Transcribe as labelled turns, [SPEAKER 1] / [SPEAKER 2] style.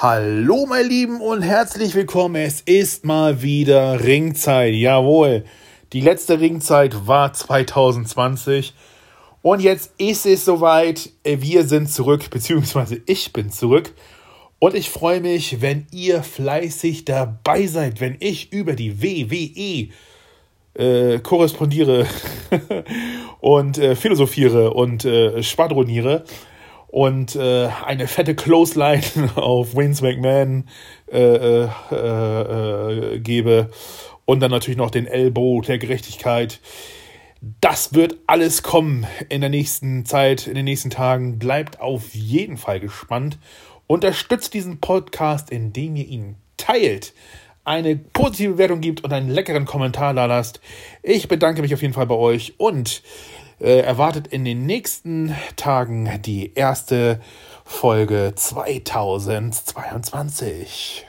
[SPEAKER 1] Hallo, meine Lieben, und herzlich willkommen. Es ist mal wieder Ringzeit. Jawohl, die letzte Ringzeit war 2020. Und jetzt ist es soweit. Wir sind zurück, beziehungsweise ich bin zurück. Und ich freue mich, wenn ihr fleißig dabei seid, wenn ich über die WWE äh, korrespondiere und äh, philosophiere und äh, schwadroniere und äh, eine fette Clothesline auf Vince McMahon äh, äh, äh, gebe und dann natürlich noch den Elbow der Gerechtigkeit. Das wird alles kommen in der nächsten Zeit, in den nächsten Tagen. Bleibt auf jeden Fall gespannt. Unterstützt diesen Podcast, indem ihr ihn teilt, eine positive Bewertung gibt und einen leckeren Kommentar da lasst. Ich bedanke mich auf jeden Fall bei euch und äh, erwartet in den nächsten Tagen die erste Folge 2022.